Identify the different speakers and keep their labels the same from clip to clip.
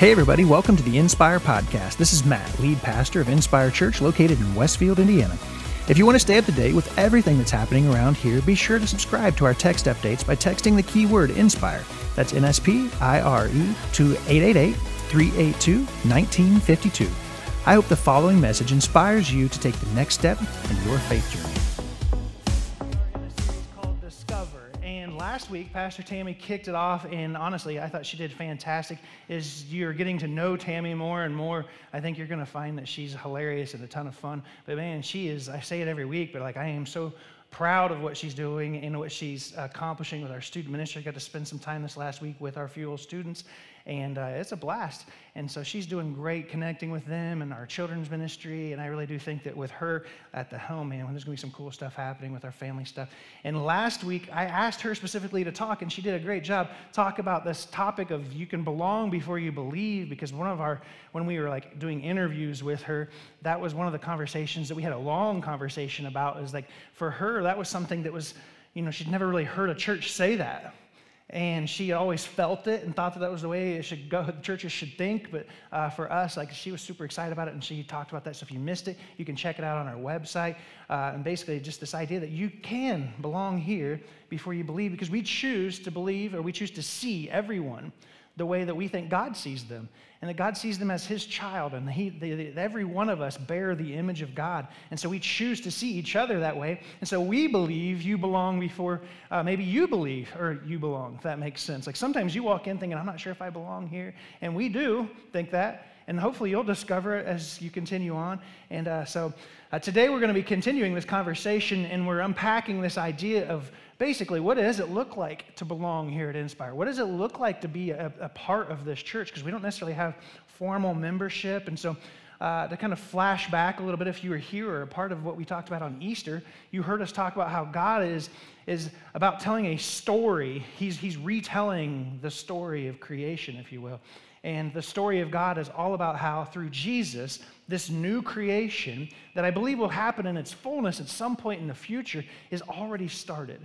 Speaker 1: Hey, everybody, welcome to the Inspire Podcast. This is Matt, lead pastor of Inspire Church located in Westfield, Indiana. If you want to stay up to date with everything that's happening around here, be sure to subscribe to our text updates by texting the keyword INSPIRE. That's N S P I R E to 888 382 1952. I hope the following message inspires you to take the next step in your faith journey. Week, Pastor Tammy kicked it off, and honestly, I thought she did fantastic. As you're getting to know Tammy more and more, I think you're going to find that she's hilarious and a ton of fun. But man, she is, I say it every week, but like I am so proud of what she's doing and what she's accomplishing with our student ministry. I got to spend some time this last week with our Fuel students, and uh, it's a blast. And so she's doing great connecting with them and our children's ministry. And I really do think that with her at the helm, man, there's going to be some cool stuff happening with our family stuff. And last week, I asked her specifically to talk, and she did a great job. Talk about this topic of you can belong before you believe, because one of our, when we were like doing interviews with her, that was one of the conversations that we had a long conversation about. Is like for her, that was something that was, you know, she'd never really heard a church say that and she always felt it and thought that that was the way it should go the churches should think. But uh, for us like she was super excited about it and she talked about that. So if you missed it you can check it out on our website. Uh, and basically just this idea that you can belong here before you believe because we choose to believe or we choose to see everyone the way that we think god sees them and that God sees them as His child, and he, they, they, every one of us bear the image of God. And so we choose to see each other that way. And so we believe you belong before uh, maybe you believe or you belong, if that makes sense. Like sometimes you walk in thinking, I'm not sure if I belong here. And we do think that. And hopefully you'll discover it as you continue on. And uh, so uh, today we're going to be continuing this conversation, and we're unpacking this idea of basically, what does it look like to belong here at Inspire? What does it look like to be a, a part of this church? Because we don't necessarily have formal membership. And so, uh, to kind of flash back a little bit, if you were here or a part of what we talked about on Easter, you heard us talk about how God is, is about telling a story. He's, he's retelling the story of creation, if you will. And the story of God is all about how, through Jesus, this new creation that I believe will happen in its fullness at some point in the future is already started.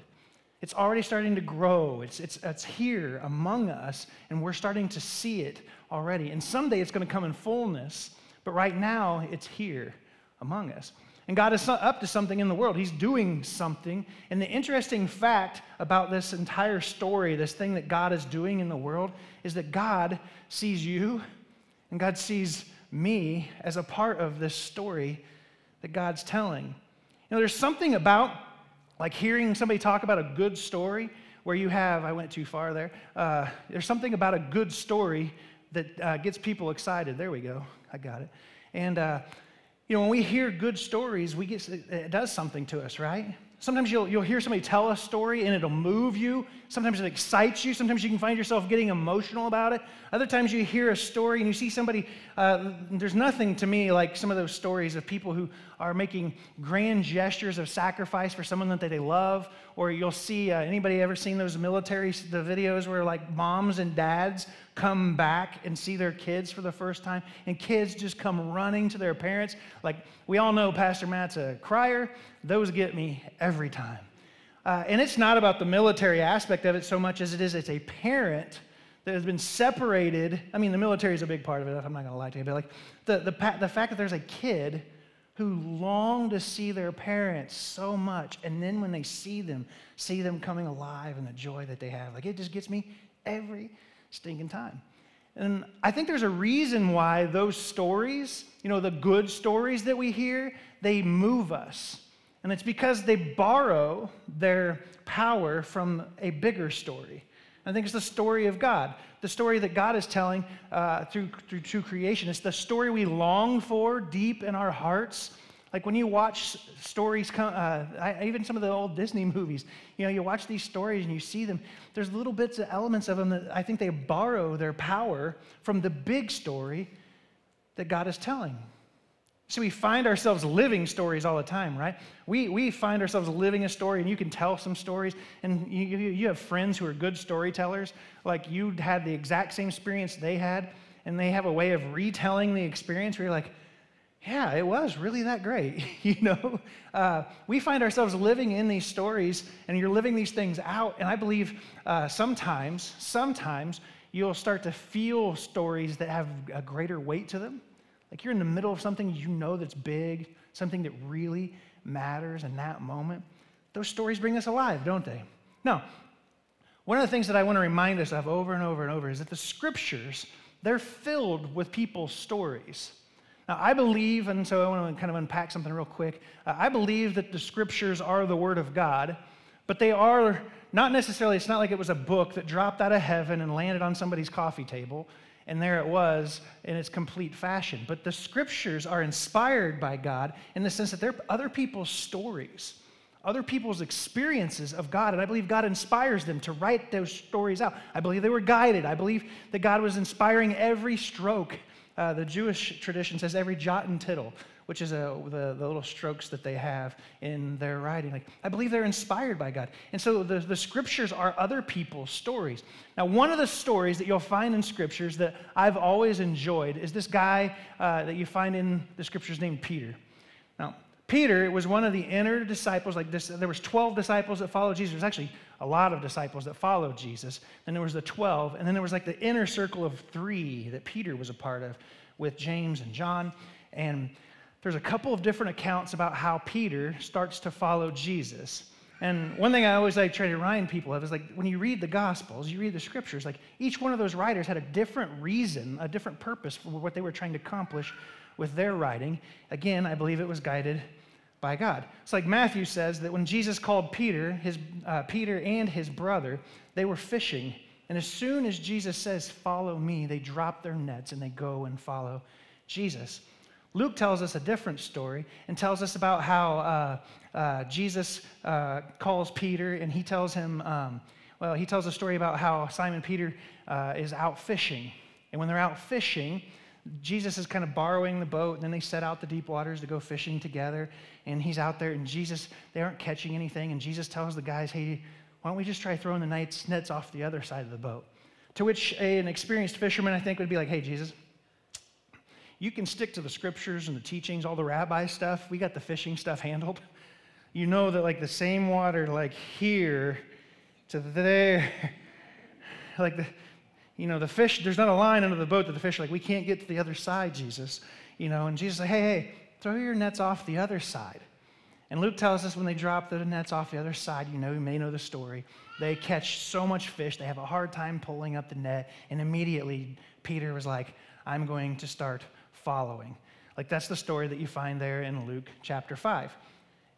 Speaker 1: It's already starting to grow. It's, it's, it's here among us, and we're starting to see it already. And someday it's going to come in fullness, but right now it's here among us. And God is up to something in the world. He's doing something. And the interesting fact about this entire story, this thing that God is doing in the world, is that God sees you and God sees me as a part of this story that God's telling. You know, there's something about like hearing somebody talk about a good story where you have, I went too far there. Uh, there's something about a good story that uh, gets people excited. There we go. I got it. And, uh, you know, when we hear good stories, we get, it does something to us, right? Sometimes you'll, you'll hear somebody tell a story and it'll move you. Sometimes it excites you. Sometimes you can find yourself getting emotional about it. Other times you hear a story and you see somebody, uh, there's nothing to me like some of those stories of people who are making grand gestures of sacrifice for someone that they love. Or you'll see, uh, anybody ever seen those military, the videos where like moms and dads come back and see their kids for the first time and kids just come running to their parents? Like we all know Pastor Matt's a crier. Those get me every time. Uh, and it's not about the military aspect of it so much as it is it's a parent that has been separated. I mean, the military is a big part of it, I'm not going to lie to you, but like the, the, the fact that there's a kid who long to see their parents so much, and then when they see them, see them coming alive and the joy that they have. Like it just gets me every stinking time. And I think there's a reason why those stories, you know, the good stories that we hear, they move us. And it's because they borrow their power from a bigger story. I think it's the story of God, the story that God is telling uh, through, through, creation. It's the story we long for deep in our hearts. Like when you watch stories, come, uh, I, even some of the old Disney movies, you know, you watch these stories and you see them. There's little bits of elements of them that I think they borrow their power from the big story that God is telling. So we find ourselves living stories all the time, right? We, we find ourselves living a story, and you can tell some stories, and you, you, you have friends who are good storytellers. Like you had the exact same experience they had, and they have a way of retelling the experience where you're like, yeah, it was really that great. you know, uh, we find ourselves living in these stories, and you're living these things out. And I believe uh, sometimes, sometimes you'll start to feel stories that have a greater weight to them. Like you're in the middle of something you know that's big, something that really matters in that moment. Those stories bring us alive, don't they? Now, one of the things that I want to remind us of over and over and over is that the scriptures, they're filled with people's stories. Now, I believe, and so I want to kind of unpack something real quick. Uh, I believe that the scriptures are the word of God, but they are not necessarily, it's not like it was a book that dropped out of heaven and landed on somebody's coffee table, and there it was in its complete fashion. But the scriptures are inspired by God in the sense that they're other people's stories, other people's experiences of God, and I believe God inspires them to write those stories out. I believe they were guided. I believe that God was inspiring every stroke uh, the Jewish tradition says every jot and tittle, which is a, the, the little strokes that they have in their writing. Like, I believe they're inspired by God. And so the, the scriptures are other people's stories. Now, one of the stories that you'll find in scriptures that I've always enjoyed is this guy uh, that you find in the scriptures named Peter. Now, Peter was one of the inner disciples. Like this, there was 12 disciples that followed Jesus. There's actually a lot of disciples that followed Jesus. Then there was the 12, and then there was like the inner circle of three that Peter was a part of with James and John. And there's a couple of different accounts about how Peter starts to follow Jesus. And one thing I always like try to remind people of is like when you read the Gospels, you read the Scriptures, like each one of those writers had a different reason, a different purpose for what they were trying to accomplish with their writing. Again, I believe it was guided by God. It's like Matthew says that when Jesus called Peter, his, uh, Peter and his brother, they were fishing. And as soon as Jesus says, Follow me, they drop their nets and they go and follow Jesus. Luke tells us a different story and tells us about how uh, uh, Jesus uh, calls Peter and he tells him, um, well, he tells a story about how Simon Peter uh, is out fishing. And when they're out fishing, Jesus is kind of borrowing the boat, and then they set out the deep waters to go fishing together. And he's out there, and Jesus, they aren't catching anything. And Jesus tells the guys, hey, why don't we just try throwing the nets off the other side of the boat? To which an experienced fisherman, I think, would be like, hey, Jesus, you can stick to the scriptures and the teachings, all the rabbi stuff. We got the fishing stuff handled. You know that, like, the same water, like here to there, like the, you know, the fish, there's not a line under the boat that the fish are like, we can't get to the other side, Jesus. You know, and Jesus said, hey, hey, throw your nets off the other side. And Luke tells us when they drop the nets off the other side, you know, you may know the story. They catch so much fish, they have a hard time pulling up the net. And immediately, Peter was like, I'm going to start following. Like, that's the story that you find there in Luke chapter 5.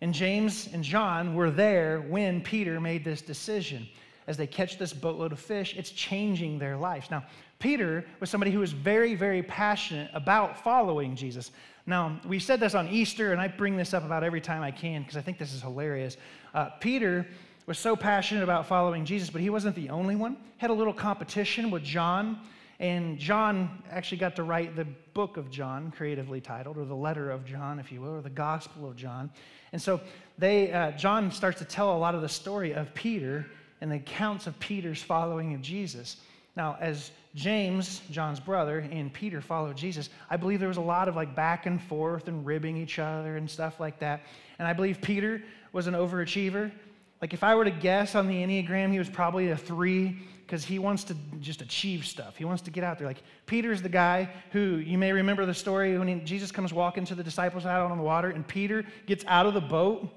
Speaker 1: And James and John were there when Peter made this decision as they catch this boatload of fish, it's changing their lives. Now, Peter was somebody who was very, very passionate about following Jesus. Now, we said this on Easter, and I bring this up about every time I can because I think this is hilarious. Uh, Peter was so passionate about following Jesus, but he wasn't the only one. Had a little competition with John, and John actually got to write the book of John, creatively titled, or the letter of John, if you will, or the gospel of John. And so they, uh, John starts to tell a lot of the story of Peter and the accounts of Peter's following of Jesus. Now, as James, John's brother, and Peter followed Jesus, I believe there was a lot of like back and forth and ribbing each other and stuff like that. And I believe Peter was an overachiever. Like, if I were to guess on the Enneagram, he was probably a three because he wants to just achieve stuff. He wants to get out there. Like, Peter's the guy who, you may remember the story when he, Jesus comes walking to the disciples out on the water, and Peter gets out of the boat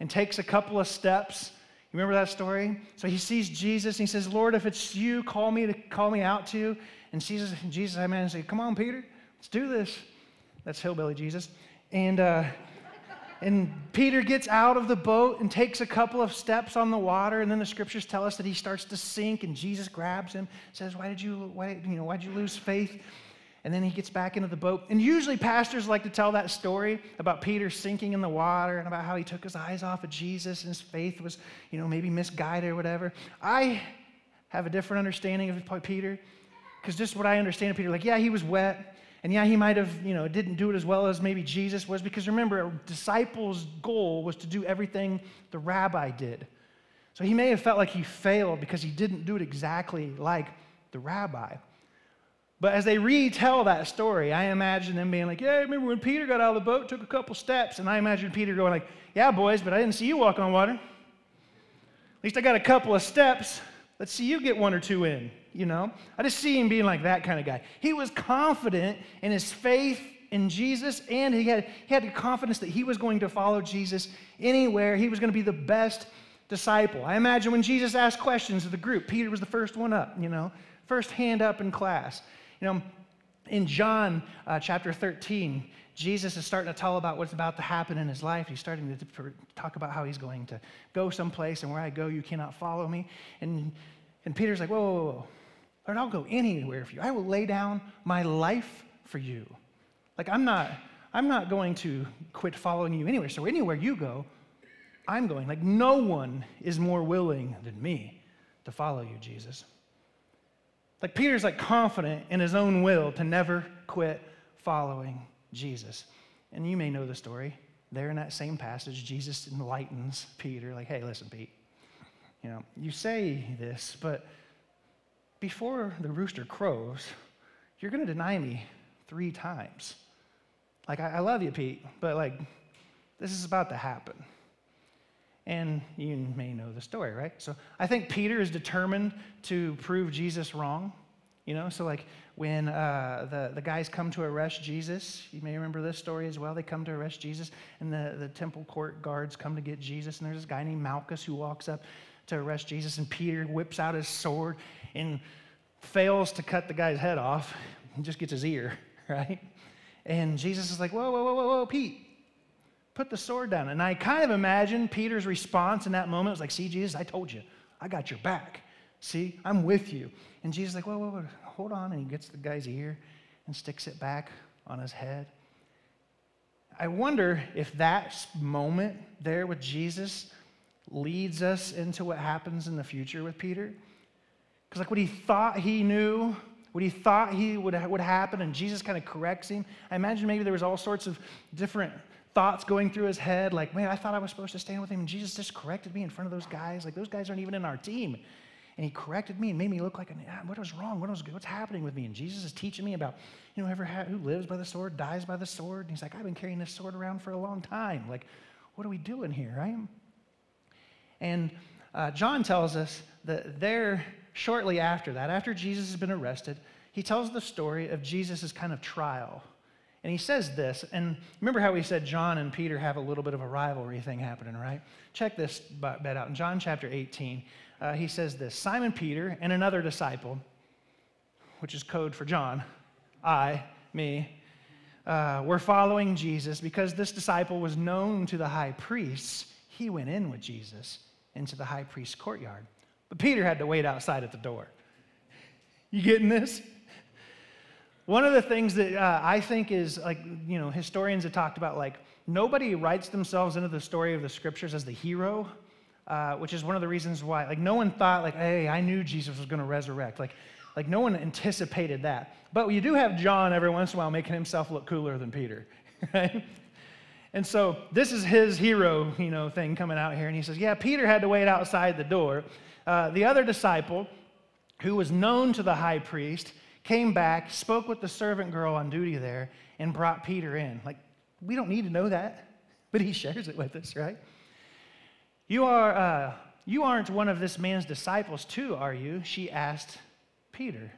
Speaker 1: and takes a couple of steps you remember that story? So he sees Jesus and he says, Lord, if it's you, call me to call me out to you. And Jesus, Jesus I man, say, Come on, Peter, let's do this. That's hillbilly Jesus. And uh, and Peter gets out of the boat and takes a couple of steps on the water, and then the scriptures tell us that he starts to sink, and Jesus grabs him, says, Why did you why, you know, why did you lose faith? And then he gets back into the boat. And usually, pastors like to tell that story about Peter sinking in the water and about how he took his eyes off of Jesus and his faith was, you know, maybe misguided or whatever. I have a different understanding of Peter because just what I understand of Peter, like, yeah, he was wet. And yeah, he might have, you know, didn't do it as well as maybe Jesus was because remember, a disciple's goal was to do everything the rabbi did. So he may have felt like he failed because he didn't do it exactly like the rabbi. But as they retell that story, I imagine them being like, Yeah, remember when Peter got out of the boat, took a couple steps, and I imagine Peter going like, Yeah, boys, but I didn't see you walk on water. At least I got a couple of steps. Let's see you get one or two in, you know? I just see him being like that kind of guy. He was confident in his faith in Jesus, and he had, he had the confidence that he was going to follow Jesus anywhere. He was going to be the best disciple. I imagine when Jesus asked questions of the group, Peter was the first one up, you know, first hand up in class. You know, in John uh, chapter 13, Jesus is starting to tell about what's about to happen in his life. He's starting to talk about how he's going to go someplace, and where I go, you cannot follow me. And, and Peter's like, whoa, whoa, whoa. Lord, I'll go anywhere for you. I will lay down my life for you. Like, I'm not, I'm not going to quit following you anywhere. So, anywhere you go, I'm going. Like, no one is more willing than me to follow you, Jesus. Like, Peter's like confident in his own will to never quit following Jesus. And you may know the story. There in that same passage, Jesus enlightens Peter, like, hey, listen, Pete, you know, you say this, but before the rooster crows, you're going to deny me three times. Like, I, I love you, Pete, but like, this is about to happen. And you may know the story, right? So I think Peter is determined to prove Jesus wrong. You know, so like when uh, the, the guys come to arrest Jesus, you may remember this story as well. They come to arrest Jesus, and the, the temple court guards come to get Jesus. And there's this guy named Malchus who walks up to arrest Jesus, and Peter whips out his sword and fails to cut the guy's head off. He just gets his ear, right? And Jesus is like, Whoa, whoa, whoa, whoa, whoa, Pete, put the sword down. And I kind of imagine Peter's response in that moment was like, See, Jesus, I told you, I got your back. See, I'm with you. And Jesus is like, Whoa, whoa, whoa, hold on. And he gets the guy's ear and sticks it back on his head. I wonder if that moment there with Jesus leads us into what happens in the future with Peter. Because, like, what he thought he knew what he thought he would, would happen, and Jesus kind of corrects him. I imagine maybe there was all sorts of different thoughts going through his head, like, man, I thought I was supposed to stand with him, and Jesus just corrected me in front of those guys. Like, those guys aren't even in our team. And he corrected me and made me look like, an, what was wrong? What was, what's happening with me? And Jesus is teaching me about, you know, whoever who lives by the sword dies by the sword. And he's like, I've been carrying this sword around for a long time. Like, what are we doing here, right? And uh, John tells us that there, shortly after that, after Jesus has been arrested, he tells the story of Jesus' kind of trial. And he says this, and remember how we said John and Peter have a little bit of a rivalry thing happening, right? Check this bit out. In John chapter 18, uh, he says this Simon Peter and another disciple, which is code for John, I, me, uh, were following Jesus because this disciple was known to the high priests. He went in with Jesus into the high priest's courtyard. But Peter had to wait outside at the door. You getting this? One of the things that uh, I think is like, you know, historians have talked about, like, nobody writes themselves into the story of the scriptures as the hero, uh, which is one of the reasons why, like, no one thought, like, hey, I knew Jesus was going to resurrect. Like, like, no one anticipated that. But you do have John every once in a while making himself look cooler than Peter, right? And so this is his hero, you know, thing coming out here. And he says, Yeah, Peter had to wait outside the door. Uh, the other disciple, who was known to the high priest, came back, spoke with the servant girl on duty there, and brought Peter in. Like, we don't need to know that, but he shares it with us, right? You, are, uh, you aren't one of this man's disciples, too, are you? She asked Peter.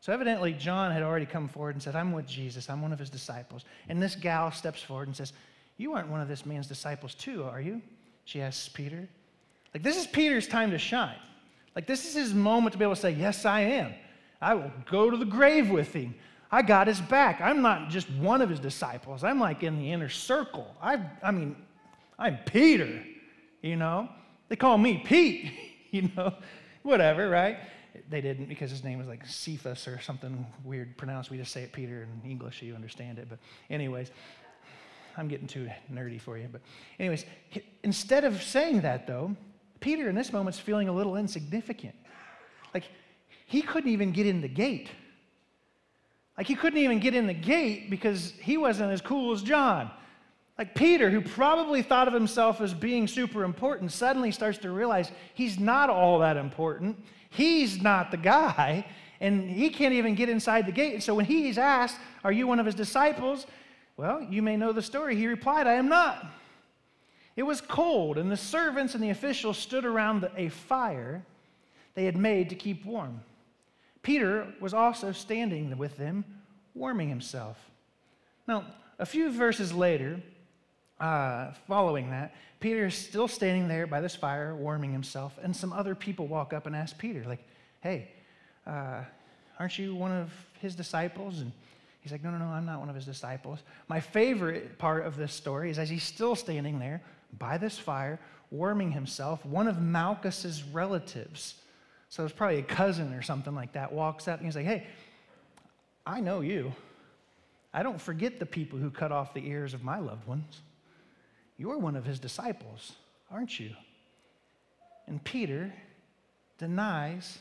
Speaker 1: So evidently, John had already come forward and said, I'm with Jesus, I'm one of his disciples. And this gal steps forward and says, you aren't one of this man's disciples, too, are you? She asks Peter. Like, this is Peter's time to shine. Like, this is his moment to be able to say, Yes, I am. I will go to the grave with him. I got his back. I'm not just one of his disciples, I'm like in the inner circle. I, I mean, I'm Peter, you know? They call me Pete, you know? Whatever, right? They didn't because his name was like Cephas or something weird pronounced. We just say it Peter in English so you understand it. But, anyways, I'm getting too nerdy for you. But, anyways, instead of saying that, though, Peter in this moment is feeling a little insignificant. Like, he couldn't even get in the gate. Like, he couldn't even get in the gate because he wasn't as cool as John. Like, Peter, who probably thought of himself as being super important, suddenly starts to realize he's not all that important. He's not the guy, and he can't even get inside the gate. And So, when he's asked, Are you one of his disciples? Well, you may know the story. He replied, I am not. It was cold, and the servants and the officials stood around a fire they had made to keep warm. Peter was also standing with them, warming himself. Now, a few verses later, uh, following that, Peter is still standing there by this fire, warming himself, and some other people walk up and ask Peter, like, hey, uh, aren't you one of his disciples? And he's like, no, no, no, I'm not one of his disciples. My favorite part of this story is as he's still standing there by this fire, warming himself, one of Malchus's relatives, so it's probably a cousin or something like that, walks up and he's like, hey, I know you. I don't forget the people who cut off the ears of my loved ones. You're one of his disciples, aren't you? And Peter denies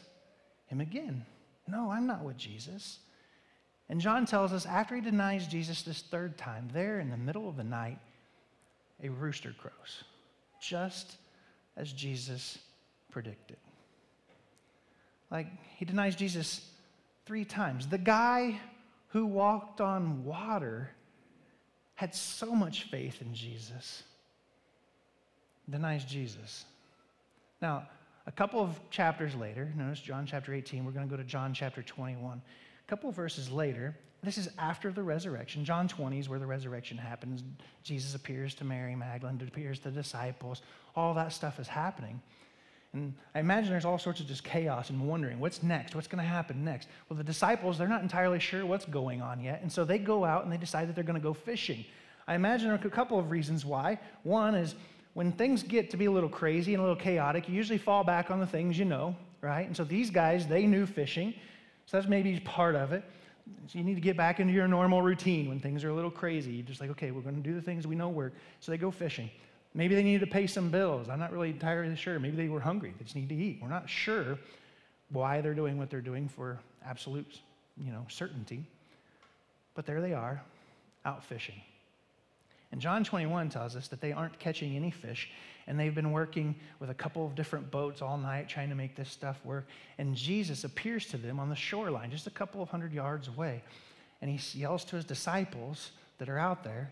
Speaker 1: him again. No, I'm not with Jesus. And John tells us after he denies Jesus this third time, there in the middle of the night, a rooster crows, just as Jesus predicted. Like, he denies Jesus three times. The guy who walked on water had so much faith in Jesus, denies Jesus. Now, a couple of chapters later, notice John chapter 18, we're going to go to John chapter 21. A couple of verses later, this is after the resurrection. John 20 is where the resurrection happens. Jesus appears to Mary Magdalene, appears to the disciples. All that stuff is happening. And I imagine there's all sorts of just chaos and wondering what's next? What's going to happen next? Well, the disciples, they're not entirely sure what's going on yet. And so they go out and they decide that they're going to go fishing. I imagine there are a couple of reasons why. One is when things get to be a little crazy and a little chaotic, you usually fall back on the things you know, right? And so these guys, they knew fishing. So that's maybe part of it. So you need to get back into your normal routine when things are a little crazy. You're just like, okay, we're going to do the things we know work. So they go fishing. Maybe they needed to pay some bills. I'm not really entirely sure. Maybe they were hungry. They just need to eat. We're not sure why they're doing what they're doing for absolute, you know, certainty. But there they are, out fishing. And John 21 tells us that they aren't catching any fish, and they've been working with a couple of different boats all night trying to make this stuff work. And Jesus appears to them on the shoreline, just a couple of hundred yards away. And he yells to his disciples that are out there,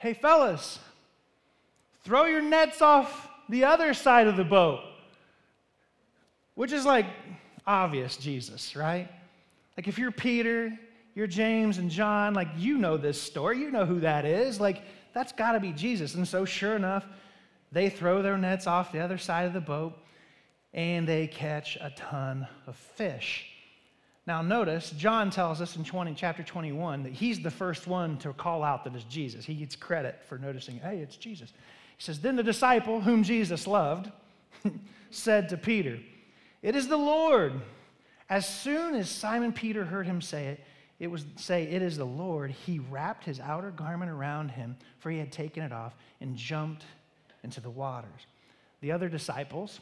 Speaker 1: Hey, fellas, throw your nets off the other side of the boat. Which is like obvious, Jesus, right? Like if you're Peter, you're James and John, like you know this story, you know who that is. Like that's got to be Jesus. And so, sure enough, they throw their nets off the other side of the boat and they catch a ton of fish. Now, notice, John tells us in 20, chapter 21 that he's the first one to call out that it's Jesus. He gets credit for noticing, hey, it's Jesus. He says, Then the disciple whom Jesus loved said to Peter, It is the Lord. As soon as Simon Peter heard him say it, it was say, It is the Lord, he wrapped his outer garment around him, for he had taken it off, and jumped into the waters. The other disciples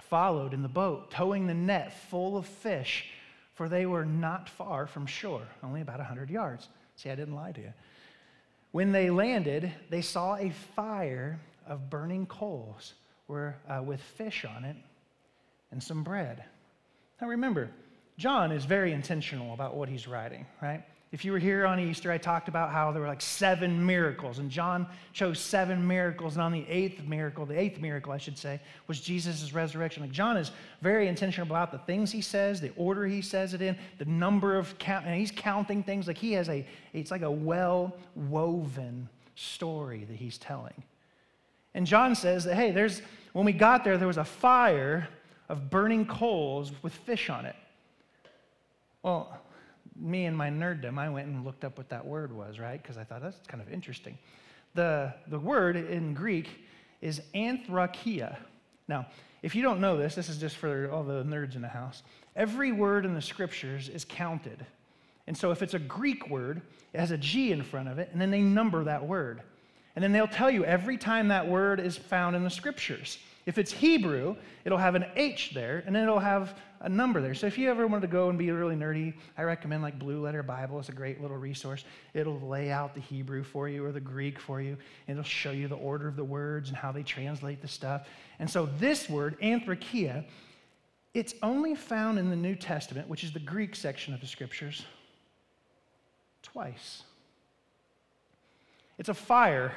Speaker 1: followed in the boat, towing the net full of fish, for they were not far from shore, only about a 100 yards. See, I didn't lie to you. When they landed, they saw a fire of burning coals where, uh, with fish on it and some bread. Now remember, John is very intentional about what he's writing, right? If you were here on Easter, I talked about how there were like seven miracles, and John chose seven miracles, and on the eighth miracle, the eighth miracle, I should say, was Jesus' resurrection. Like John is very intentional about the things he says, the order he says it in, the number of count, and he's counting things. Like he has a, it's like a well woven story that he's telling. And John says that, hey, there's, when we got there, there was a fire of burning coals with fish on it. Well, me and my nerddom, I went and looked up what that word was, right? Because I thought that's kind of interesting. The, the word in Greek is anthrakia. Now, if you don't know this, this is just for all the nerds in the house. Every word in the scriptures is counted. And so if it's a Greek word, it has a G in front of it, and then they number that word. And then they'll tell you every time that word is found in the scriptures. If it's Hebrew, it'll have an H there, and then it'll have a number there. So if you ever wanted to go and be really nerdy, I recommend like Blue Letter Bible. It's a great little resource. It'll lay out the Hebrew for you or the Greek for you, and it'll show you the order of the words and how they translate the stuff. And so this word, anthrakia, it's only found in the New Testament, which is the Greek section of the scriptures, twice. It's a fire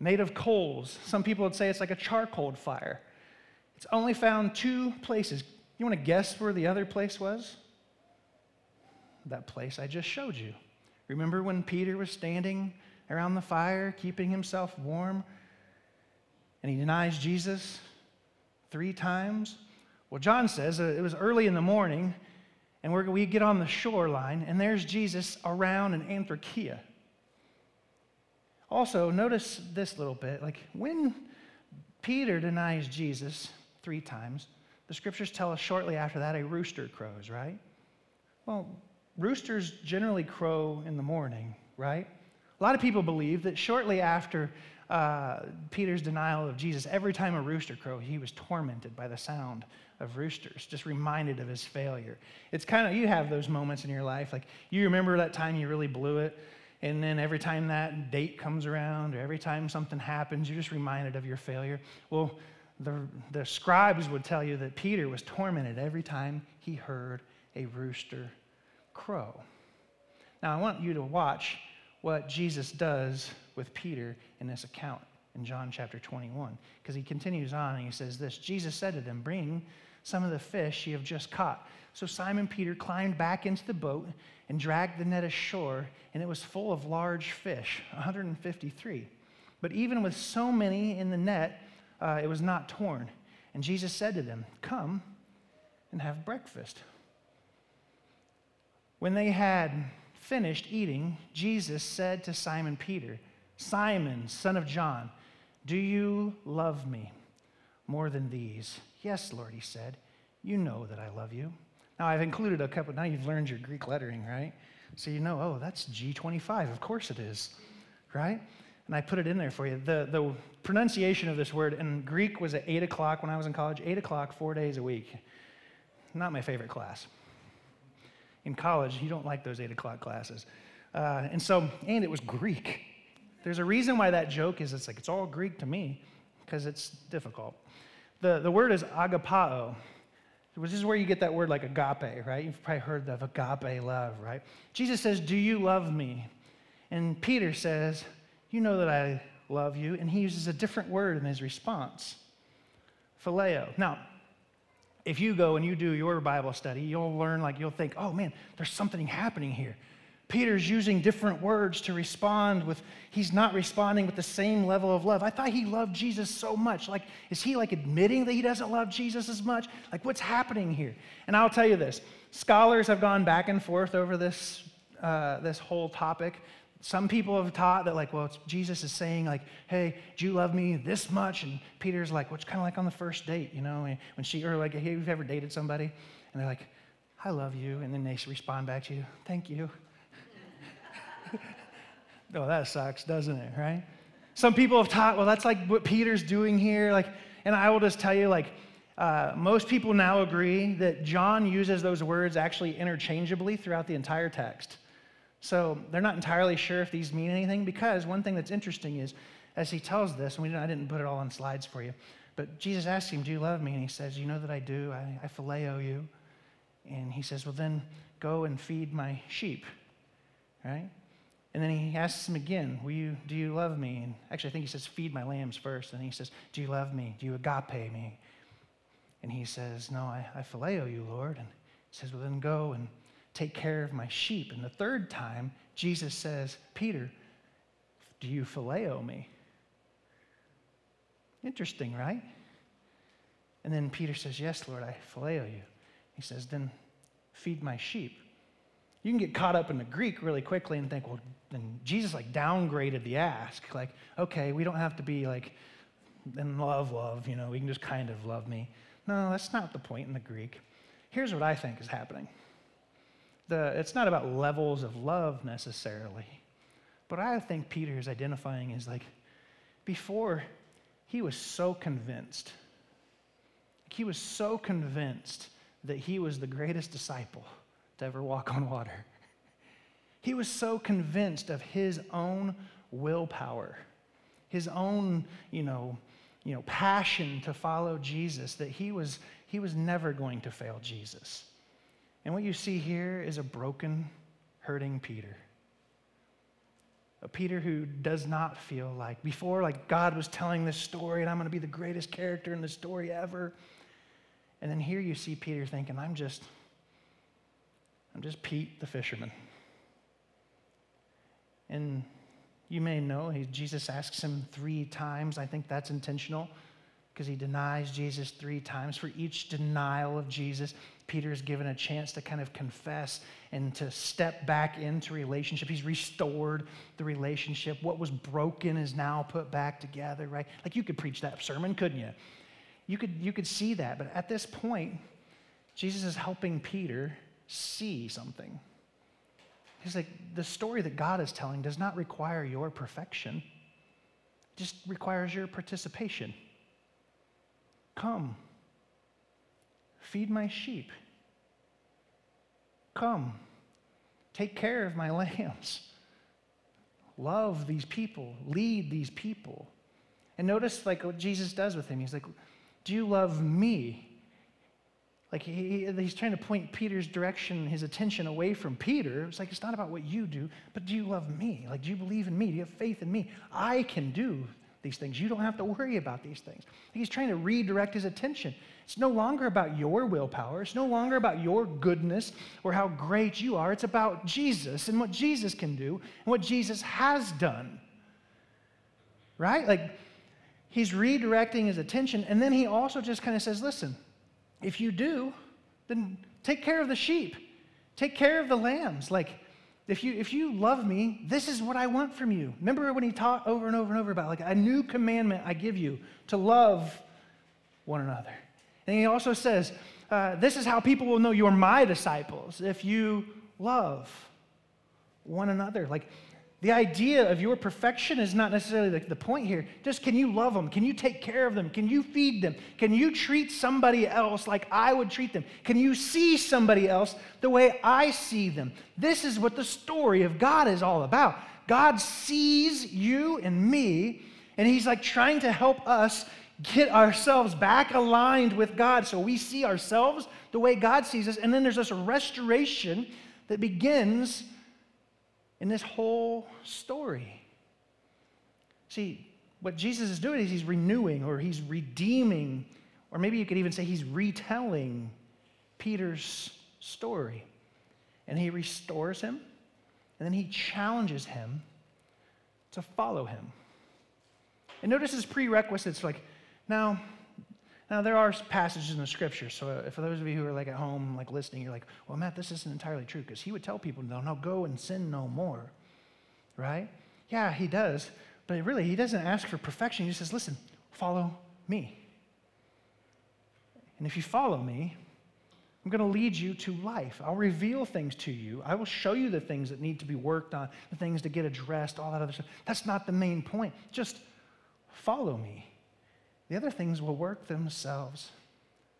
Speaker 1: made of coals. Some people would say it's like a charcoal fire. It's only found two places. You want to guess where the other place was? That place I just showed you. Remember when Peter was standing around the fire, keeping himself warm, and he denies Jesus three times? Well, John says it was early in the morning, and we get on the shoreline, and there's Jesus around in anthrakia. Also, notice this little bit. Like when Peter denies Jesus three times, the scriptures tell us shortly after that a rooster crows, right? Well, roosters generally crow in the morning, right? A lot of people believe that shortly after uh, Peter's denial of Jesus, every time a rooster crowed, he was tormented by the sound of roosters, just reminded of his failure. It's kind of, you have those moments in your life, like you remember that time you really blew it, and then every time that date comes around or every time something happens, you're just reminded of your failure. Well, the, the scribes would tell you that Peter was tormented every time he heard a rooster crow. Now, I want you to watch what Jesus does with Peter in this account in John chapter 21, because he continues on and he says this Jesus said to them, Bring some of the fish you have just caught. So Simon Peter climbed back into the boat and dragged the net ashore, and it was full of large fish, 153. But even with so many in the net, uh, it was not torn. And Jesus said to them, Come and have breakfast. When they had finished eating, Jesus said to Simon Peter, Simon, son of John, do you love me more than these? Yes, Lord, he said. You know that I love you. Now, I've included a couple, now you've learned your Greek lettering, right? So you know, oh, that's G25. Of course it is, right? And I put it in there for you. The, the pronunciation of this word in Greek was at 8 o'clock when I was in college, 8 o'clock, four days a week. Not my favorite class. In college, you don't like those 8 o'clock classes. Uh, and so, and it was Greek. There's a reason why that joke is it's like, it's all Greek to me, because it's difficult. The, the word is agapao. which is where you get that word like agape, right? You've probably heard of agape love, right? Jesus says, Do you love me? And Peter says, You know that I love you. And he uses a different word in his response phileo. Now, if you go and you do your Bible study, you'll learn, like, you'll think, oh man, there's something happening here. Peter's using different words to respond with, he's not responding with the same level of love. I thought he loved Jesus so much. Like, is he like admitting that he doesn't love Jesus as much? Like, what's happening here? And I'll tell you this scholars have gone back and forth over this, uh, this whole topic. Some people have taught that, like, well, Jesus is saying, like, hey, do you love me this much? And Peter's like, what's kind of like on the first date, you know, when she, or like, hey, you've ever dated somebody? And they're like, I love you. And then they respond back to you, thank you. oh, that sucks, doesn't it, right? Some people have taught, well, that's like what Peter's doing here. Like, and I will just tell you, like, uh, most people now agree that John uses those words actually interchangeably throughout the entire text. So they're not entirely sure if these mean anything because one thing that's interesting is, as he tells this, and we I didn't put it all on slides for you, but Jesus asks him, Do you love me? And he says, You know that I do. I, I phileo you. And he says, Well, then go and feed my sheep. Right? And then he asks him again, Will you, Do you love me? And actually, I think he says, Feed my lambs first. And he says, Do you love me? Do you agape me? And he says, No, I, I phileo you, Lord. And he says, Well, then go and take care of my sheep. And the third time, Jesus says, Peter, do you phileo me? Interesting, right? And then Peter says, Yes, Lord, I phileo you. He says, Then feed my sheep. You can get caught up in the Greek really quickly and think, well, then Jesus like downgraded the ask. Like, okay, we don't have to be like in love, love, you know, we can just kind of love me. No, that's not the point in the Greek. Here's what I think is happening. The, it's not about levels of love necessarily, but I think Peter is identifying as like, before he was so convinced, he was so convinced that he was the greatest disciple to ever walk on water. He was so convinced of his own willpower, his own, you know, you know, passion to follow Jesus that he was, he was never going to fail Jesus. And what you see here is a broken, hurting Peter. A Peter who does not feel like, before, like God was telling this story and I'm going to be the greatest character in the story ever. And then here you see Peter thinking, I'm just, I'm just Pete the fisherman. And you may know, he, Jesus asks him three times. I think that's intentional because he denies Jesus three times. For each denial of Jesus, Peter is given a chance to kind of confess and to step back into relationship. He's restored the relationship. What was broken is now put back together, right? Like you could preach that sermon, couldn't you? You could, you could see that. But at this point, Jesus is helping Peter see something. He's like, the story that God is telling does not require your perfection, it just requires your participation. Come, feed my sheep. Come, take care of my lambs. Love these people, lead these people. And notice like what Jesus does with him. He's like, Do you love me? Like he, he's trying to point Peter's direction, his attention away from Peter. It's like, it's not about what you do, but do you love me? Like, do you believe in me? Do you have faith in me? I can do these things. You don't have to worry about these things. He's trying to redirect his attention. It's no longer about your willpower. It's no longer about your goodness or how great you are. It's about Jesus and what Jesus can do and what Jesus has done. Right? Like, he's redirecting his attention. And then he also just kind of says, listen, if you do, then take care of the sheep, take care of the lambs. Like, if you, if you love me, this is what I want from you. Remember when he taught over and over and over about, like, a new commandment I give you to love one another. And he also says, uh, this is how people will know you're my disciples if you love one another. Like, the idea of your perfection is not necessarily the, the, point here. Just can you love them? Can you take care of them? Can you feed them? Can you treat somebody else like I would treat them? Can you see somebody else the way I see them? This is what the story of God is all about. God sees you and me, and He's like trying to help us get ourselves back aligned with God so we see ourselves the way God sees us. And then there's this restoration that begins in this whole story. See, what Jesus is doing is he's renewing or he's redeeming, or maybe you could even say he's retelling Peter's story. And he restores him, and then he challenges him to follow him. And notice his prerequisites like, now, now, there are passages in the scripture. So, uh, for those of you who are like at home, like listening, you're like, well, Matt, this isn't entirely true because he would tell people, no, no, go and sin no more. Right? Yeah, he does. But really, he doesn't ask for perfection. He just says, listen, follow me. And if you follow me, I'm going to lead you to life. I'll reveal things to you. I will show you the things that need to be worked on, the things to get addressed, all that other stuff. That's not the main point. Just follow me. The other things will work themselves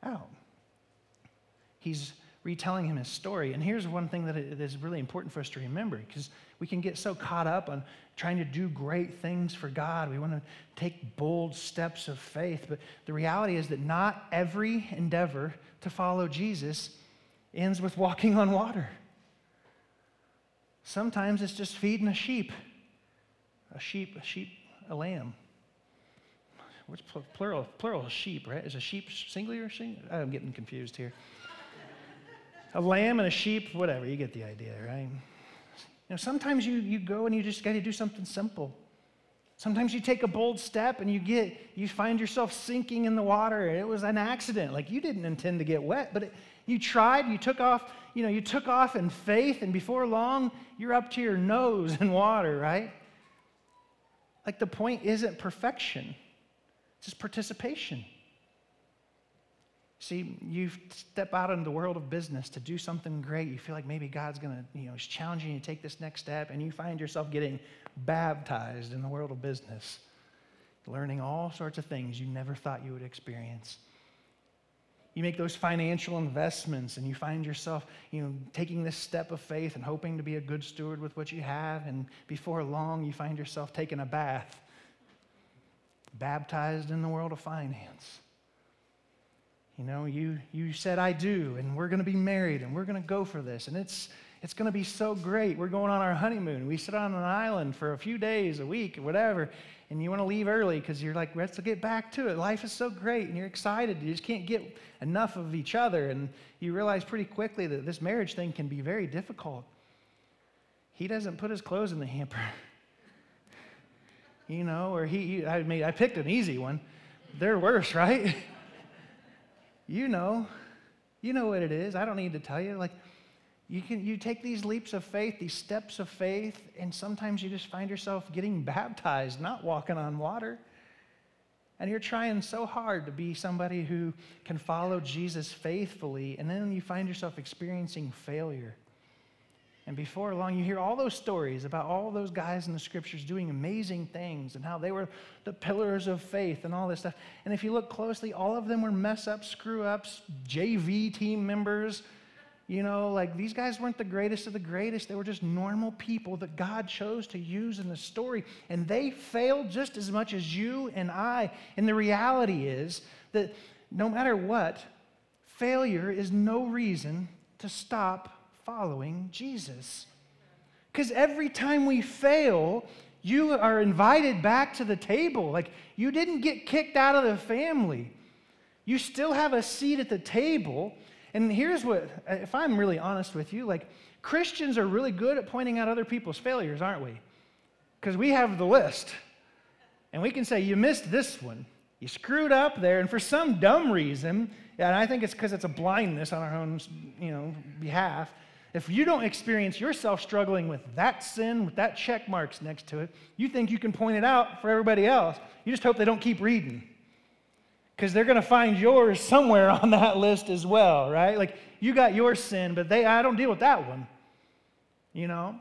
Speaker 1: out. He's retelling him his story. And here's one thing that is really important for us to remember because we can get so caught up on trying to do great things for God. We want to take bold steps of faith. But the reality is that not every endeavor to follow Jesus ends with walking on water. Sometimes it's just feeding a sheep, a sheep, a sheep, a lamb what's plural? Plural sheep, right? Is a sheep singular? Singular? I'm getting confused here. a lamb and a sheep, whatever. You get the idea, right? You know, sometimes you, you go and you just got to do something simple. Sometimes you take a bold step and you get you find yourself sinking in the water. It was an accident. Like you didn't intend to get wet, but it, you tried. You took off. You know, you took off in faith, and before long, you're up to your nose in water, right? Like the point isn't perfection. It's just participation. See, you step out into the world of business to do something great. You feel like maybe God's going to, you know, is challenging you to take this next step, and you find yourself getting baptized in the world of business, learning all sorts of things you never thought you would experience. You make those financial investments, and you find yourself, you know, taking this step of faith and hoping to be a good steward with what you have, and before long, you find yourself taking a bath baptized in the world of finance. You know, you, you said, I do, and we're going to be married, and we're going to go for this. And it's, it's going to be so great. We're going on our honeymoon. We sit on an island for a few days, a week, or whatever, and you want to leave early because you're like, let's get back to it. Life is so great, and you're excited. You just can't get enough of each other. And you realize pretty quickly that this marriage thing can be very difficult. He doesn't put his clothes in the hamper. you know, or he, I mean, I picked an easy one. They're worse, right? you know, you know what it is. I don't need to tell you. Like, you can you take these leaps of faith, these steps of faith, and sometimes you just find yourself getting baptized, not walking on water. And you're trying so hard to be somebody who can follow Jesus faithfully, and then you find yourself experiencing failure. And before long, you hear all those stories about all those guys in the scriptures doing amazing things and how they were the pillars of faith and all this stuff. And if you look closely, all of them were mess ups, screw ups, JV team members. You know, like these guys weren't the greatest of the greatest. They were just normal people that God chose to use in the story. And they failed just as much as you and I. And the reality is that no matter what, failure is no reason to stop following Jesus. Because every time we fail, you are invited back to the table. Like you didn't get kicked out of the family, you still have a seat at the table. And here's what, if I'm really honest with you, like Christians are really good at pointing out other people's failures, aren't we? Because we have the list. And we can say, you missed this one. You screwed up there. And for some dumb reason, and I think it's because it's a blindness on our own you know, behalf, if you don't experience yourself struggling with that sin, with that check marks next to it, you think you can point it out for everybody else. You just hope they don't keep reading. Because they're going to find yours somewhere on that list as well, right? Like you got your sin, but they I don't deal with that one. You know?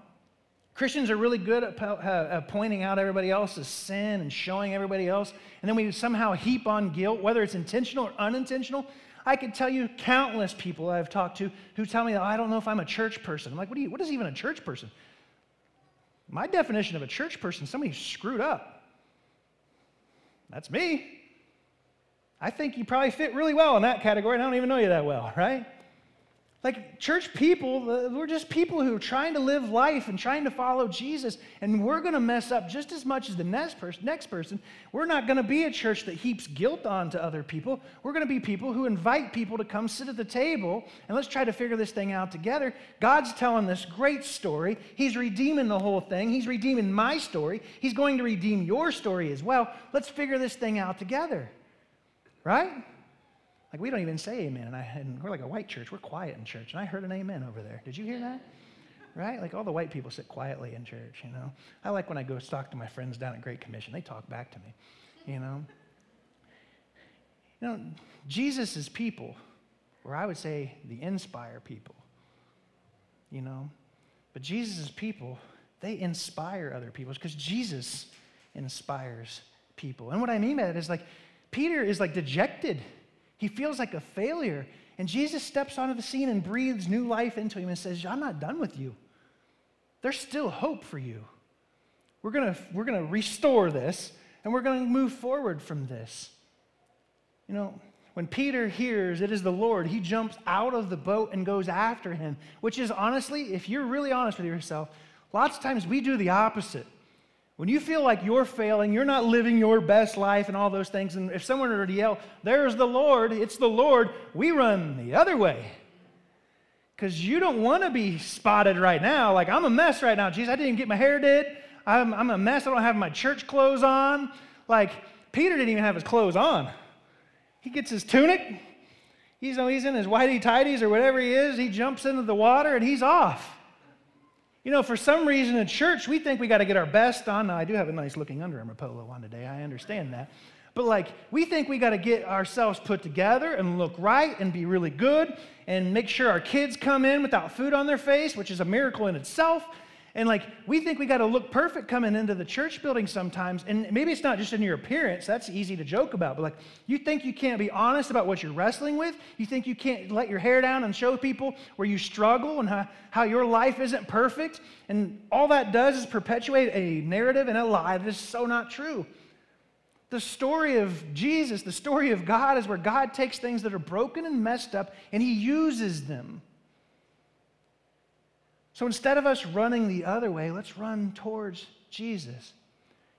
Speaker 1: Christians are really good at, uh, pointing out everybody else's sin and showing everybody else, and then we somehow heap on guilt, whether it's intentional or unintentional. I could tell you countless people I've talked to who tell me, I don't know if I'm a church person. I'm like, what, you, what is even a church person? My definition of a church person somebody screwed up. That's me. I think you probably fit really well in that category, and I don't even know you that well, right? Like, church people, uh, we're just people who are trying to live life and trying to follow Jesus, and we're going to mess up just as much as the next person. Next person. We're not going to be a church that heaps guilt onto other people. We're going to be people who invite people to come sit at the table and let's try to figure this thing out together. God's telling this great story. He's redeeming the whole thing. He's redeeming my story. He's going to redeem your story as well. Let's figure this thing out together. Right? Like we don't even say amen. And, I, and we're like a white church. We're quiet in church. And I heard an amen over there. Did you hear that? Right? Like all the white people sit quietly in church, you know. I like when I go talk to my friends down at Great Commission. They talk back to me, you know. You know, Jesus people, or I would say the inspire people, you know. But Jesus' people, they inspire other people because Jesus inspires people. And what I mean by that is like Peter is like dejected he feels like a failure. And Jesus steps onto the scene and breathes new life into him and says, I'm not done with you. There's still hope for you. We're going we're to restore this and we're going to move forward from this. You know, when Peter hears it is the Lord, he jumps out of the boat and goes after him, which is honestly, if you're really honest with yourself, lots of times we do the opposite. When you feel like you're failing, you're not living your best life and all those things, and if someone were to yell, There's the Lord, it's the Lord, we run the other way. Because you don't want to be spotted right now. Like, I'm a mess right now. Jesus, I didn't get my hair did. I'm, I'm a mess. I don't have my church clothes on. Like, Peter didn't even have his clothes on. He gets his tunic. He's, he's in his whitey tighties or whatever he is. He jumps into the water and he's off. You know, for some reason in church, we think we got to get our best on. Now, I do have a nice looking Under Armour polo on today. I understand that. But like, we think we got to get ourselves put together and look right and be really good and make sure our kids come in without food on their face, which is a miracle in itself. And like, we think we got to look perfect coming into the church building sometimes. And maybe it's not just in your appearance, that's easy to joke about. But like, you think you can't be honest about what you're wrestling with? You think you can't let your hair down and show people where you struggle and how, how your life isn't perfect? And all that does is perpetuate a narrative and a lie that is so not true. The story of Jesus, the story of God, is where God takes things that are broken and messed up and he uses them So instead of us running the other way, let's run towards Jesus.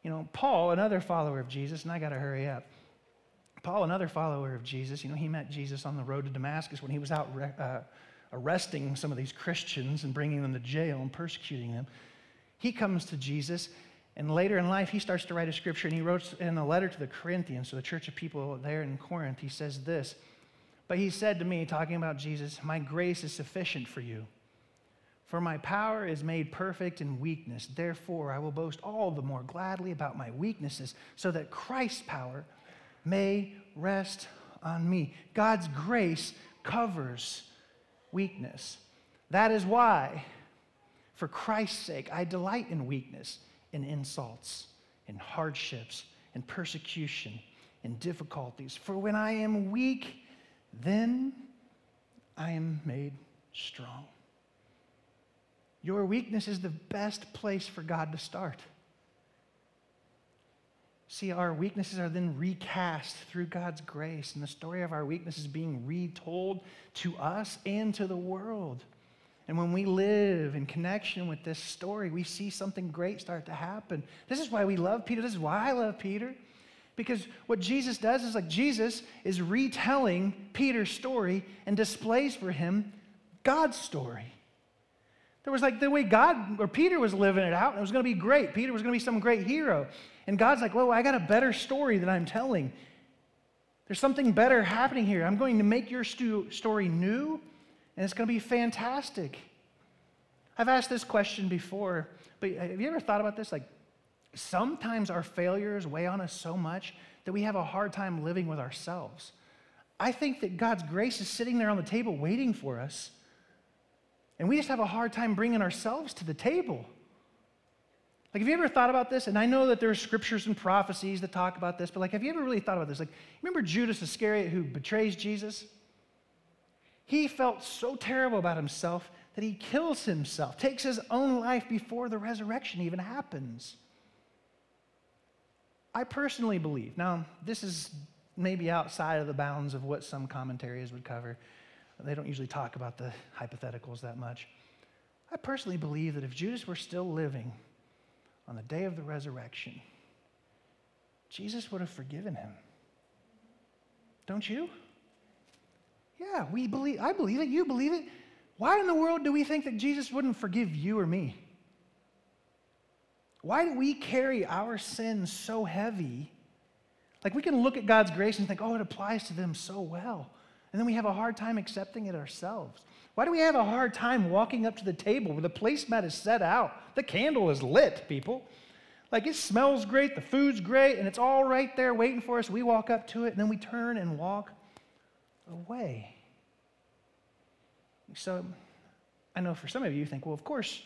Speaker 1: You know, Paul, another follower of Jesus, and I got to hurry up. Paul, another follower of Jesus, you know, he met Jesus on the road to Damascus when he was out uh, arresting some of these Christians and bringing them to jail and persecuting them. He comes to Jesus, and later in life, he starts to write a scripture, and he wrote in a letter to the Corinthians, so the church of people there in Corinth, he says this. But he said to me, talking about Jesus, My grace is sufficient for you for my power is made perfect in weakness. Therefore, I will boast all the more gladly about my weaknesses, so that Christ's power may rest on me. God's grace covers weakness. That is why, for Christ's sake, I delight in weakness, in insults, in hardships, in persecution, in difficulties. For when I am weak, then I am made strong. Your weakness is the best place for God to start. See, our weaknesses are then recast through God's grace, and the story of our weakness is being retold to us and to the world. And when we live in connection with this story, we see something great start to happen. This is why we love Peter. This is why I love Peter. Because what Jesus does is like Jesus is retelling Peter's story and displays for him God's story. There was like the way God or Peter was living it out, and it was going to be great. Peter was going to be some great hero. And God's like, well, I got a better story that I'm telling. There's something better happening here. I'm going to make your stu- story new, and it's going to be fantastic. I've asked this question before, but have you ever thought about this? Like, sometimes our failures weigh on us so much that we have a hard time living with ourselves. I think that God's grace is sitting there on the table waiting for us and we just have a hard time bringing ourselves to the table. Like, have you ever thought about this? And I know that there are scriptures and prophecies that talk about this, but like, have you ever really thought about this? Like, remember Judas Iscariot who betrays Jesus? He felt so terrible about himself that he kills himself, takes his own life before the resurrection even happens. I personally believe, now, this is maybe outside of the bounds of what some commentaries would cover, they don't usually talk about the hypotheticals that much. I personally believe that if Judas were still living on the day of the resurrection, Jesus would have forgiven him. Don't you? Yeah, we believe I believe it, you believe it. Why in the world do we think that Jesus wouldn't forgive you or me? Why do we carry our sins so heavy? Like we can look at God's grace and think, oh, it applies to them so well. And then we have a hard time accepting it ourselves. Why do we have a hard time walking up to the table where the placemat is set out? The candle is lit, people. Like it smells great, the food's great, and it's all right there waiting for us. We walk up to it, and then we turn and walk away. So I know for some of you, you think, well, of course,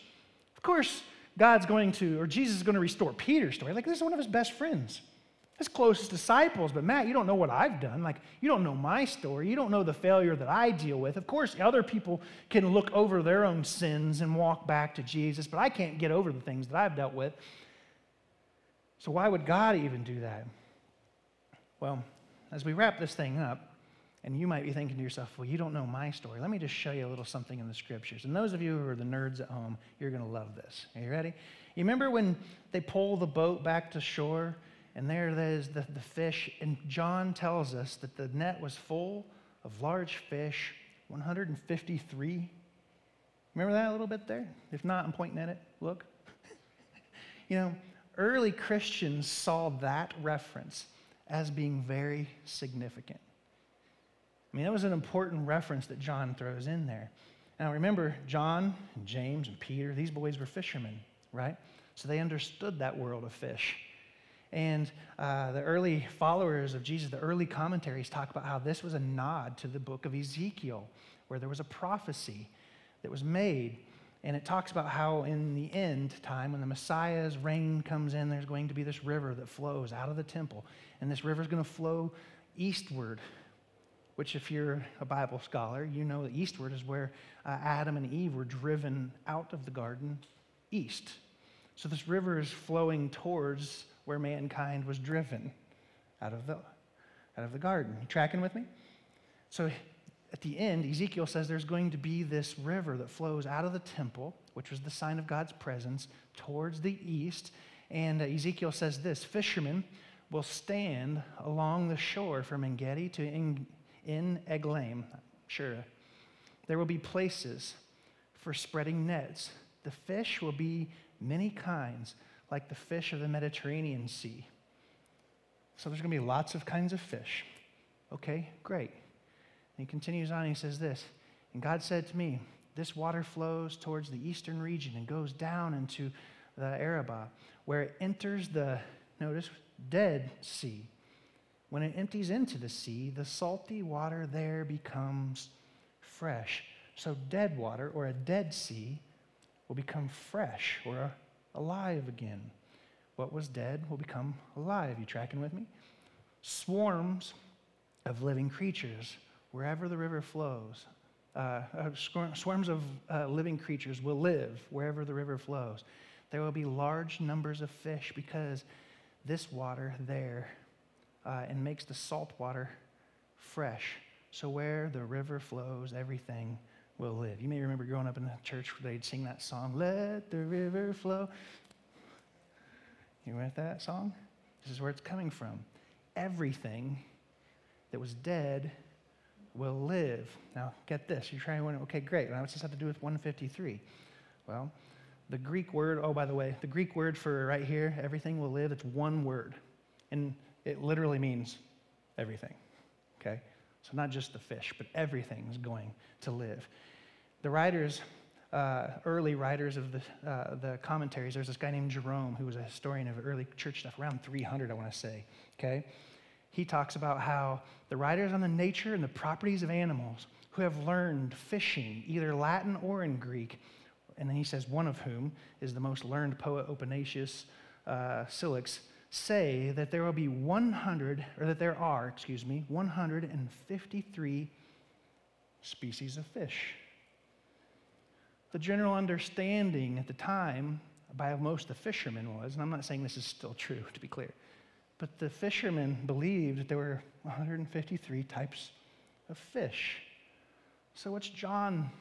Speaker 1: of course, God's going to, or Jesus is going to restore Peter's story. Like this is one of his best friends his closest disciples. But Matt, you don't know what I've done. Like, you don't know my story. You don't know the failure that I deal with. Of course, other people can look over their own sins and walk back to Jesus, but I can't get over the things that I've dealt with. So, why would God even do that? Well, as we wrap this thing up, and you might be thinking to yourself, well, you don't know my story. Let me just show you a little something in the scriptures. And those of you who are the nerds at home, you're going to love this. Are you ready? You remember when they pull the boat back to shore and there is, the, the fish. And John tells us that the net was full of large fish, 153. Remember that a little bit there? If not, I'm pointing at it. Look. you know, early Christians saw that reference as being very significant. I mean, that was an important reference that John throws in there. Now, remember, John and James and Peter, these boys were fishermen, right? So they understood that world of fish. And uh, the early followers of Jesus, the early commentaries talk about how this was a nod to the book of Ezekiel, where there was a prophecy that was made. And it talks about how in the end time, when the Messiah's reign comes in, there's going to be this river that flows out of the temple. And this river is going to flow eastward, which, if you're a Bible scholar, you know that eastward is where uh, Adam and Eve were driven out of the garden east. So this river is flowing towards where mankind was driven out of the, out of the garden. You tracking with me? So at the end, Ezekiel says there's going to be this river that flows out of the temple, which was the sign of God's presence, towards the east. And uh, Ezekiel says this fishermen will stand along the shore from Engedi to En Eglaim. Sure. There will be places for spreading nets. The fish will be many kinds, like the fish of the Mediterranean Sea. So there's going to be lots of kinds of fish. Okay, great. And he continues on, he says this And God said to me, This water flows towards the eastern region and goes down into the Arabah, where it enters the, notice, Dead Sea. When it empties into the sea, the salty water there becomes fresh. So, dead water or a dead sea will become fresh or alive again. What was dead will become alive. You tracking with me? Swarms of living creatures wherever the river flows. Uh, uh, swarms of uh, living creatures will live wherever the river flows. There will be large numbers of fish because this water there uh, and makes the salt water fresh. So where the river flows, everything will live. You may remember growing up in a church where they'd sing that song, Let the river flow. You remember that song? This is where it's coming from. Everything that was dead will live. Now, get this. You're trying to wonder, okay, great. Now, what's this have to do with 153? Well, the Greek word, oh, by the way, the Greek word for right here, everything will live, it's one word. And it literally means everything, okay? So, not just the fish, but everything's going to live. The writers, uh, early writers of the, uh, the commentaries, there's this guy named Jerome who was a historian of early church stuff, around 300, I want to say, okay? he talks about how the writers on the nature and the properties of animals who have learned fishing, either Latin or in Greek, and then he says, one of whom is the most learned poet, Opanacius uh, Cilix, say that there will be 100, or that there are, excuse me, 153 species of fish. The general understanding at the time by most of the fishermen was, and I'm not saying this is still true, to be clear, but the fishermen believed that there were 153 types of fish. So, what's John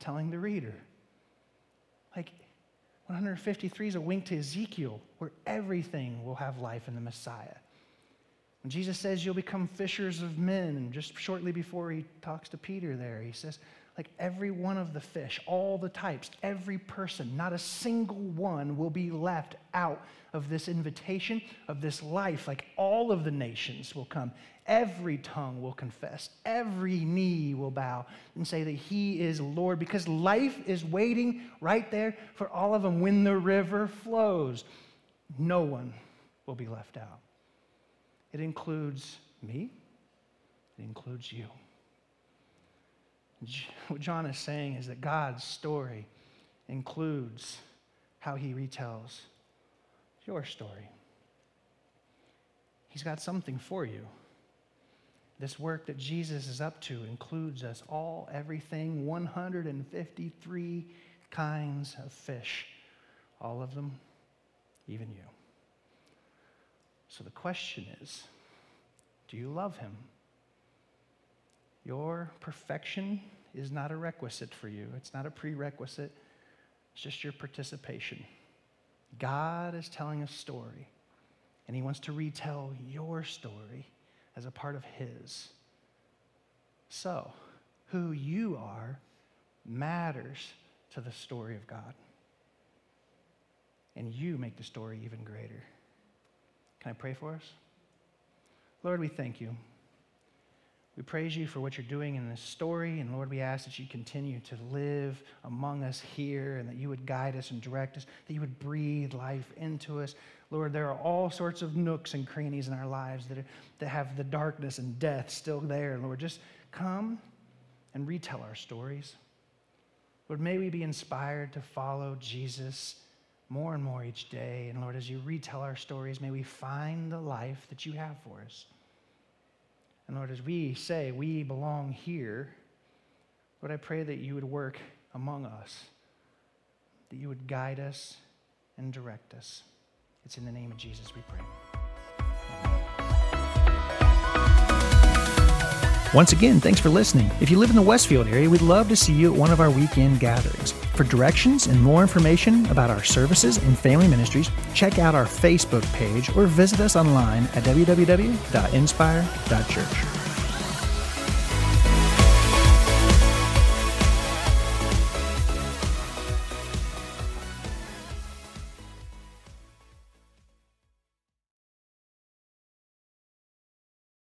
Speaker 1: telling the reader? Like, 153 is a wink to Ezekiel, where everything will have life in the Messiah. When Jesus says you'll become fishers of men, and just shortly before he talks to Peter there, he says, like every one of the fish, all the types, every person, not a single one will be left out of this invitation, of this life. Like all of the nations will come. Every tongue will confess. Every knee will bow and say that He is Lord because life is waiting right there for all of them when the river flows. No one will be left out. It includes me, it includes you. What John is saying is that God's story includes how he retells your story. He's got something for you. This work that Jesus is up to includes us all, everything, 153 kinds of fish. All of them, even you. So the question is do you love him? Your perfection is not a requisite for you, it's not a prerequisite, it's just your participation. God is telling a story, and He wants to retell your story as a part of His. So, who you are matters to the story of God. And you make the story even greater. Can I pray for us? Lord, we thank you. We praise you for what you're doing in this story. And Lord, we ask that you continue to live among us here and that you would guide us and direct us, that you would breathe life into us. Lord, there are all sorts of nooks and crannies in our lives that, are, that have the darkness and death still there. Lord, just come and retell our stories. Lord, may we be inspired to follow Jesus more and more each day. And Lord, as you retell our stories, may we find the life that you have for us. And Lord, as we say we belong here, Lord, I pray that you would work among us, that you would guide us and direct us. It's in the name of Jesus we pray. Once again, thanks for listening. If you live in the Westfield area, we'd love to see you at one of our weekend gatherings. For directions and more information about our services and family ministries, check out our Facebook page or visit us online at www.inspire.church.